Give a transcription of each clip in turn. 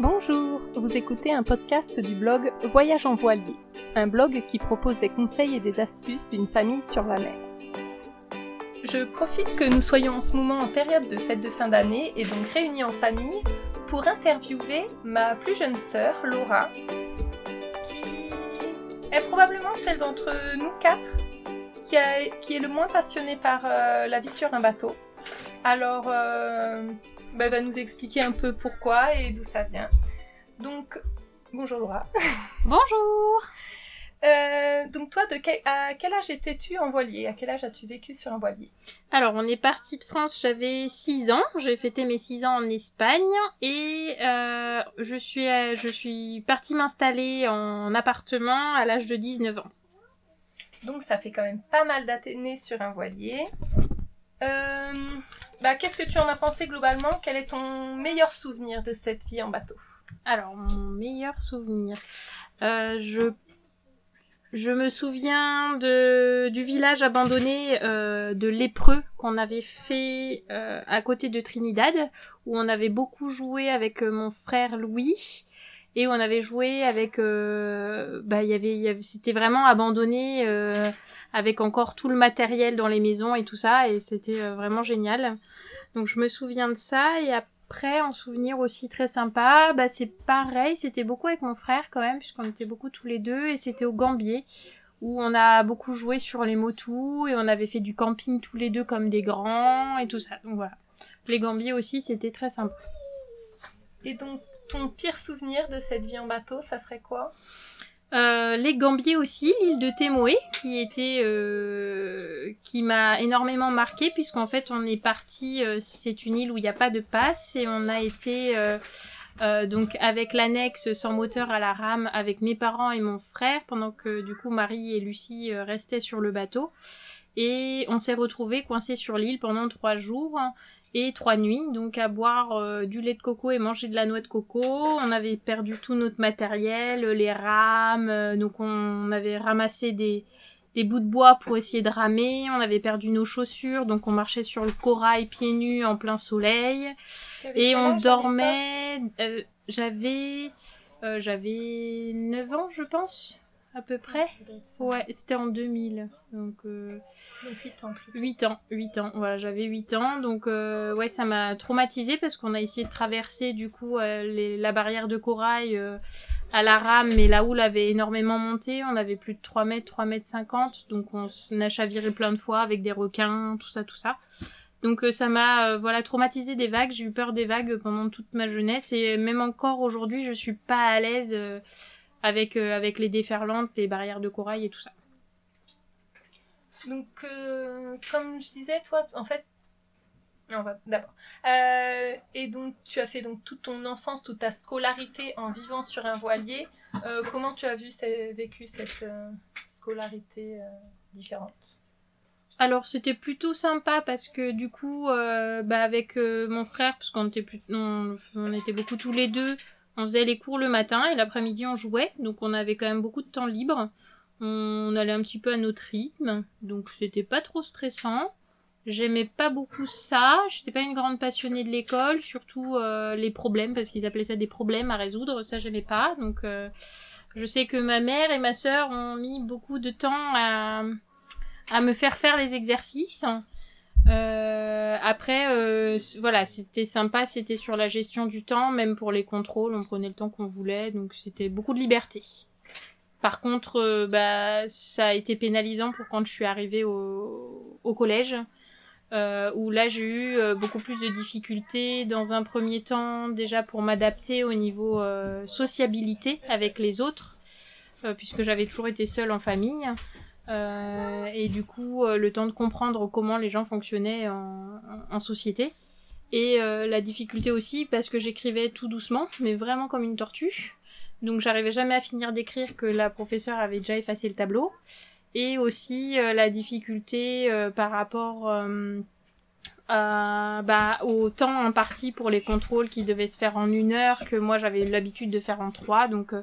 Bonjour, vous écoutez un podcast du blog Voyage en voilier, un blog qui propose des conseils et des astuces d'une famille sur la mer. Je profite que nous soyons en ce moment en période de fête de fin d'année et donc réunis en famille pour interviewer ma plus jeune sœur, Laura, qui est probablement celle d'entre nous quatre qui, est le moins passionnée par euh, la vie sur un bateau. Alors, euh, bah, elle va nous expliquer un peu pourquoi et d'où ça vient. Donc, bonjour Laura. Bonjour. Euh, donc toi, de à quel âge étais-tu en voilier? À quel âge as-tu vécu sur un voilier? Alors, on est parti de France, j'avais 6 ans. J'ai fêté mes 6 ans en Espagne et euh, je suis je suis partie m'installer en appartement à l'âge de 19 ans. Donc ça fait quand même pas mal d'années sur un voilier. Euh, bah, Qu'est-ce que tu en as pensé globalement? Quel est ton meilleur souvenir de cette vie en bateau? Alors, mon meilleur souvenir. Euh, je, je me souviens de, du village abandonné euh, de Lépreux qu'on avait fait euh, à côté de Trinidad, où on avait beaucoup joué avec mon frère Louis. Et on avait joué avec, bah, avait, c'était vraiment abandonné avec encore tout le matériel dans les maisons et tout ça, et c'était vraiment génial. Donc je me souviens de ça, et en souvenir aussi très sympa, bah c'est pareil, c'était beaucoup avec mon frère quand même, puisqu'on était beaucoup tous les deux, et c'était au Gambier, où on a beaucoup joué sur les motos, et on avait fait du camping tous les deux comme des grands, et tout ça. Donc voilà. Les Gambiers aussi, c'était très sympa. Et donc, ton pire souvenir de cette vie en bateau, ça serait quoi? Euh, les Gambiers aussi, l'île de Témoé, qui était, euh, qui m'a énormément marqué puisqu'en fait on est parti, euh, c'est une île où il n'y a pas de passe et on a été donc avec l'annexe sans moteur à la rame avec mes parents et mon frère pendant que du coup Marie et Lucie restaient sur le bateau et on s'est retrouvés coincés sur l'île pendant trois jours et trois nuits, donc à boire euh, du lait de coco et manger de la noix de coco. On avait perdu tout notre matériel, les rames, euh, donc on avait ramassé des, des bouts de bois pour essayer de ramer. On avait perdu nos chaussures, donc on marchait sur le corail pieds nus en plein soleil. Et on dormait. Euh, j'avais j'avais 9 ans, je pense à peu près. Ouais, c'était en 2000. Donc, euh... donc 8 ans plus. 8 ans, 8 ans. Voilà, j'avais 8 ans. Donc, euh, ouais, ça m'a traumatisé parce qu'on a essayé de traverser du coup euh, les, la barrière de corail euh, à la rame, mais la houle avait énormément monté. On avait plus de 3 mètres, 3 mètres 50. Donc, on a chaviré plein de fois avec des requins, tout ça, tout ça. Donc ça m'a voilà traumatisé des vagues, j'ai eu peur des vagues pendant toute ma jeunesse et même encore aujourd'hui, je suis pas à l'aise avec, euh, avec les déferlantes, les barrières de corail et tout ça. Donc, euh, comme je disais, toi, en fait, on va d'abord. Euh, et donc, tu as fait donc toute ton enfance, toute ta scolarité en vivant sur un voilier. Euh, comment tu as vu, vécu cette scolarité différente? Alors c'était plutôt sympa parce que du coup, bah, avec mon frère, parce qu'on était plus, on, on était beaucoup tous les deux, on faisait les cours le matin et l'après-midi on jouait, donc on avait quand même beaucoup de temps libre. On allait un petit peu à notre rythme, donc c'était pas trop stressant. J'aimais pas beaucoup ça, j'étais pas une grande passionnée de l'école, surtout euh, les problèmes, parce qu'ils appelaient ça des problèmes à résoudre, ça j'aimais pas. Donc euh, je sais que ma mère et ma sœur ont mis beaucoup de temps à, à me faire faire les exercices. Euh, après, euh, voilà, c'était sympa, c'était sur la gestion du temps, même pour les contrôles, on prenait le temps qu'on voulait, donc c'était beaucoup de liberté. Par contre, euh, bah, ça a été pénalisant pour quand je suis arrivée au, collège, où là j'ai eu beaucoup plus de difficultés dans un premier temps déjà pour m'adapter au niveau sociabilité avec les autres, puisque j'avais toujours été seule en famille. Euh, et du coup, euh, le temps de comprendre comment les gens fonctionnaient en, société. Et euh, la difficulté aussi, parce que j'écrivais tout doucement, mais vraiment comme une tortue. Donc j'arrivais jamais à finir d'écrire que la professeure avait déjà effacé le tableau. Et aussi la difficulté par rapport bah, au temps imparti pour les contrôles qui devaient se faire en une heure, que moi j'avais l'habitude de faire en trois. Donc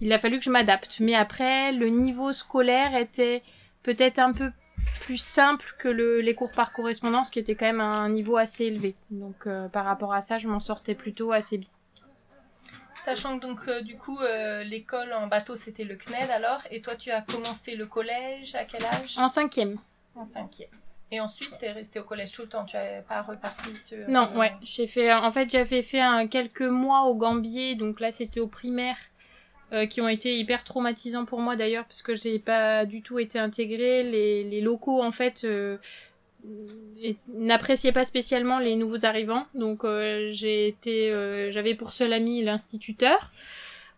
il a fallu que je m'adapte. Mais après, le niveau scolaire était peut-être un peu plus simple que le, les cours par correspondance, qui était quand même un niveau assez élevé. Donc euh, par rapport à ça, je m'en sortais plutôt assez bien. Sachant que donc du coup l'école en bateau c'était le CNED alors, et toi tu as commencé le collège à quel âge? En cinquième. En cinquième. Et ensuite, tu es resté au collège tout le temps, tu n'as pas reparti sur... Non, ouais, j'ai fait... En fait, j'avais fait un, quelques mois au Gambier, donc là, c'était au primaire, euh, qui ont été hyper traumatisants pour moi d'ailleurs, parce que je n'ai pas du tout été intégrée. Les, les locaux, en fait, euh, n'appréciaient pas spécialement les nouveaux arrivants, donc euh, j'ai été... j'avais pour seul ami l'instituteur.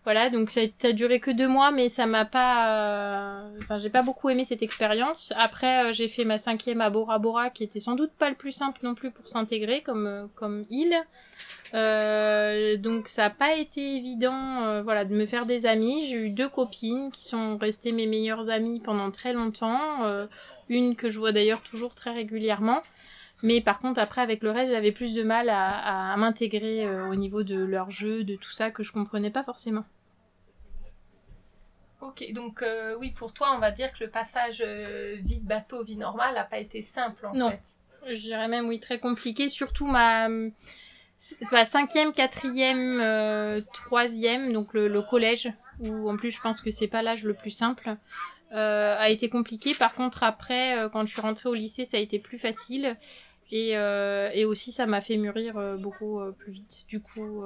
Voilà, donc ça, a duré que deux mois, mais ça m'a pas, euh, enfin j'ai pas beaucoup aimé cette expérience. Après, euh, j'ai fait ma cinquième à Bora Bora, qui était sans doute pas le plus simple non plus pour s'intégrer comme euh, comme île. donc ça a pas été évident, voilà, de me faire des amis. J'ai eu deux copines qui sont restées mes meilleures amies pendant très longtemps. une que je vois d'ailleurs toujours très régulièrement. Mais par contre, après, avec le reste, j'avais plus de mal à, m'intégrer euh, au niveau de leur jeu, de tout ça, que je comprenais pas forcément. Ok, donc euh, oui, pour toi, on va dire que le passage euh, vie de bateau, vie normale, n'a pas été simple en non. Je dirais même, oui, très compliqué. Surtout ma, ma cinquième, quatrième, troisième, donc le, le, collège, où en plus je pense que c'est pas l'âge le plus simple, a été compliqué. Par contre, après, quand je suis rentrée au lycée, ça a été plus facile. Et, euh, et aussi, ça m'a fait mûrir euh, beaucoup euh, plus vite. Du coup,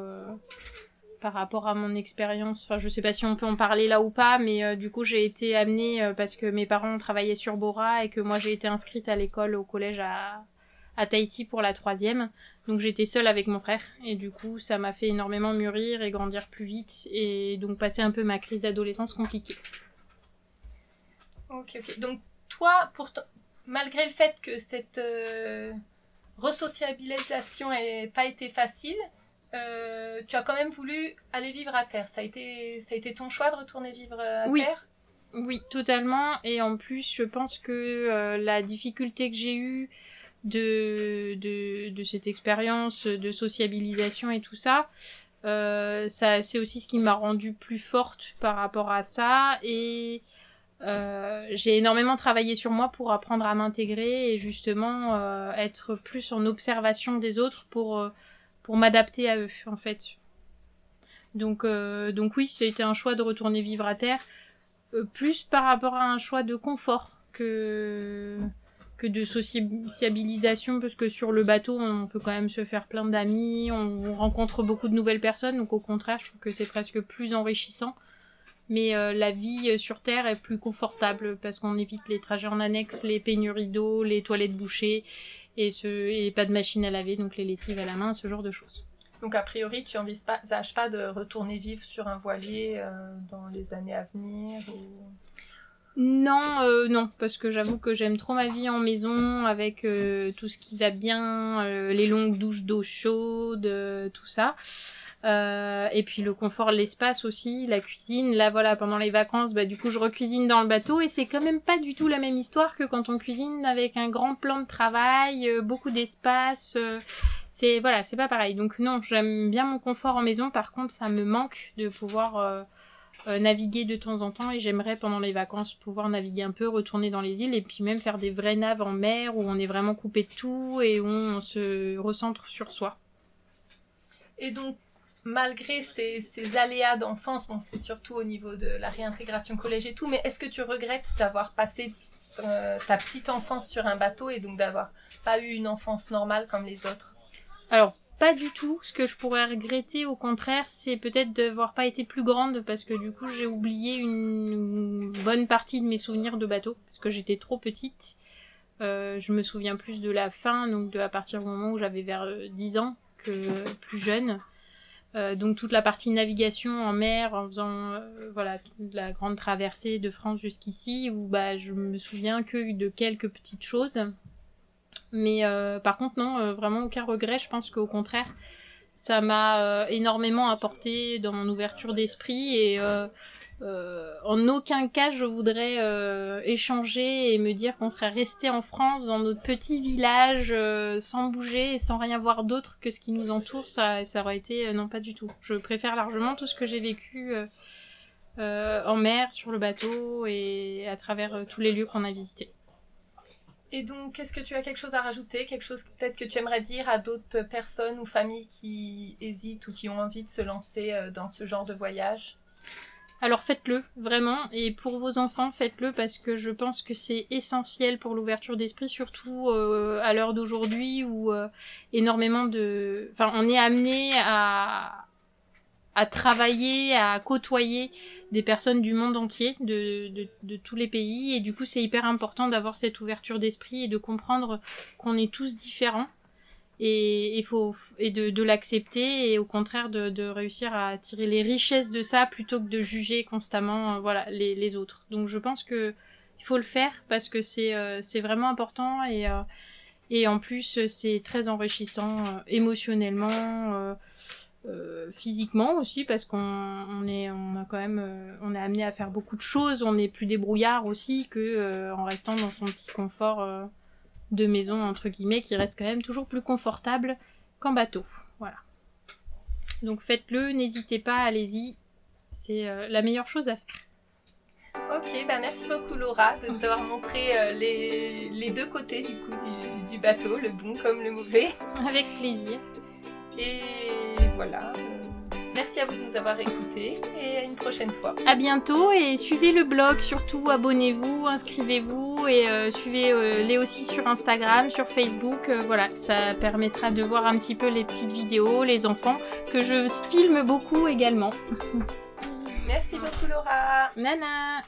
par rapport à mon expérience, enfin, je sais pas si on peut en parler là ou pas, mais du coup, j'ai été amenée parce que mes parents travaillaient sur Bora et que moi, j'ai été inscrite à l'école, au collège à, à Tahiti pour la troisième. Donc j'étais seule avec mon frère et du coup ça m'a fait énormément mûrir et grandir plus vite et donc passer un peu ma crise d'adolescence compliquée. Ok, ok. Donc toi, pour malgré le fait que cette resociabilisation n'a pas été facile. Euh, tu as quand même voulu aller vivre à terre. Ça a été, ça a été ton choix de retourner vivre à terre? Oui, totalement. Et en plus, je pense que euh, la difficulté que j'ai eue de, de, de cette expérience de sociabilisation et tout ça, euh, ça c'est aussi ce qui m'a rendue plus forte par rapport à ça. Et euh, j'ai énormément travaillé sur moi pour apprendre à m'intégrer et justement euh, être plus en observation des autres pour, euh, pour m'adapter à eux en fait. Donc, donc oui, ça a été un choix de retourner vivre à terre, plus par rapport à un choix de confort que, que de sociabilisation, parce que sur le bateau, on peut quand même se faire plein d'amis, on rencontre beaucoup de nouvelles personnes, donc au contraire, je trouve que c'est presque plus enrichissant mais euh, la vie euh, sur Terre est plus confortable parce qu'on évite les trajets en annexe, les pénuries d'eau, les toilettes bouchées et, ce, et pas de machine à laver, donc les lessives à la main, ce genre de choses. Donc a priori, tu n'envisages pas, pas de retourner vivre sur un voilier euh, dans les années à venir Non, non, parce que j'avoue que j'aime trop ma vie en maison avec tout ce qui va bien, les longues douches d'eau chaude, tout ça. Euh, et puis le confort, l'espace aussi, la cuisine. Là, voilà, pendant les vacances, bah, du coup, je recuisine dans le bateau et c'est quand même pas du tout la même histoire que quand on cuisine avec un grand plan de travail, euh, beaucoup d'espace. Euh, c'est voilà, c'est pas pareil. Donc non, j'aime bien mon confort en maison. Par contre, ça me manque de pouvoir naviguer de temps en temps et j'aimerais pendant les vacances pouvoir naviguer un peu, retourner dans les îles et puis même faire des vraies naves en mer où on est vraiment coupé de tout et où on se recentre sur soi. Et donc malgré ces, aléas d'enfance, bon, c'est surtout au niveau de la réintégration collège et tout, mais est-ce que tu regrettes d'avoir passé euh, ta petite enfance sur un bateau et donc d'avoir pas eu une enfance normale comme les autres? Alors, pas du tout. Ce que je pourrais regretter, au contraire, c'est peut-être d'avoir pas été plus grande parce que du coup, j'ai oublié une bonne partie de mes souvenirs de bateau parce que j'étais trop petite. Euh, je me souviens plus de la fin, donc de à partir du moment où j'avais vers 10 euh, ans que plus jeune. Euh, donc toute la partie navigation en mer en faisant euh, voilà la grande traversée de France jusqu'ici où bah je me souviens que de quelques petites choses. Mais euh, par contre non vraiment aucun regret. Je pense qu'au contraire ça m'a énormément apporté dans mon ouverture d'esprit et euh, en aucun cas je voudrais euh, échanger et me dire qu'on serait resté en France dans notre petit village euh, sans bouger et sans rien voir d'autre que ce qui nous entoure. Ça, ça aurait été non pas du tout. Je préfère largement tout ce que j'ai vécu en mer, sur le bateau et à travers tous les lieux qu'on a visités. Et donc, est-ce que tu as quelque chose à rajouter, quelque chose peut-être que tu aimerais dire à d'autres personnes ou familles qui hésitent ou qui ont envie de se lancer dans ce genre de voyage? Alors faites-le, vraiment, et pour vos enfants, faites-le parce que je pense que c'est essentiel pour l'ouverture d'esprit, surtout euh, à l'heure d'aujourd'hui où euh, énormément de... Enfin, on est amené à, à travailler, à côtoyer des personnes du monde entier, de, de, de tous les pays, et du coup c'est hyper important d'avoir cette ouverture d'esprit et de comprendre qu'on est tous différents et il faut et de, de l'accepter et au contraire de, de, réussir à tirer les richesses de ça plutôt que de juger constamment euh, voilà les, les, autres. Donc je pense que il faut le faire parce que c'est euh, c'est vraiment important et euh, et en plus c'est très enrichissant émotionnellement physiquement aussi parce qu'on on est on a quand même on est amené à faire beaucoup de choses on est plus débrouillard aussi que en restant dans son petit confort de maison entre guillemets qui reste quand même toujours plus confortable qu'en bateau. Voilà. Donc faites-le, n'hésitez pas, allez-y. C'est euh, la meilleure chose à faire. Ok, bah merci beaucoup Laura de nous avoir montré euh, les, les, deux côtés du coup du, du, bateau, le bon comme le mauvais. Avec plaisir. Et voilà. Merci à vous de nous avoir écoutés et à une prochaine fois. À bientôt et suivez le blog surtout, abonnez-vous, inscrivez-vous et euh, suivez-les euh, aussi sur Instagram, sur Facebook. Euh, voilà, ça permettra de voir un petit peu les petites vidéos, les enfants que je filme beaucoup également. Merci beaucoup Laura. Nana.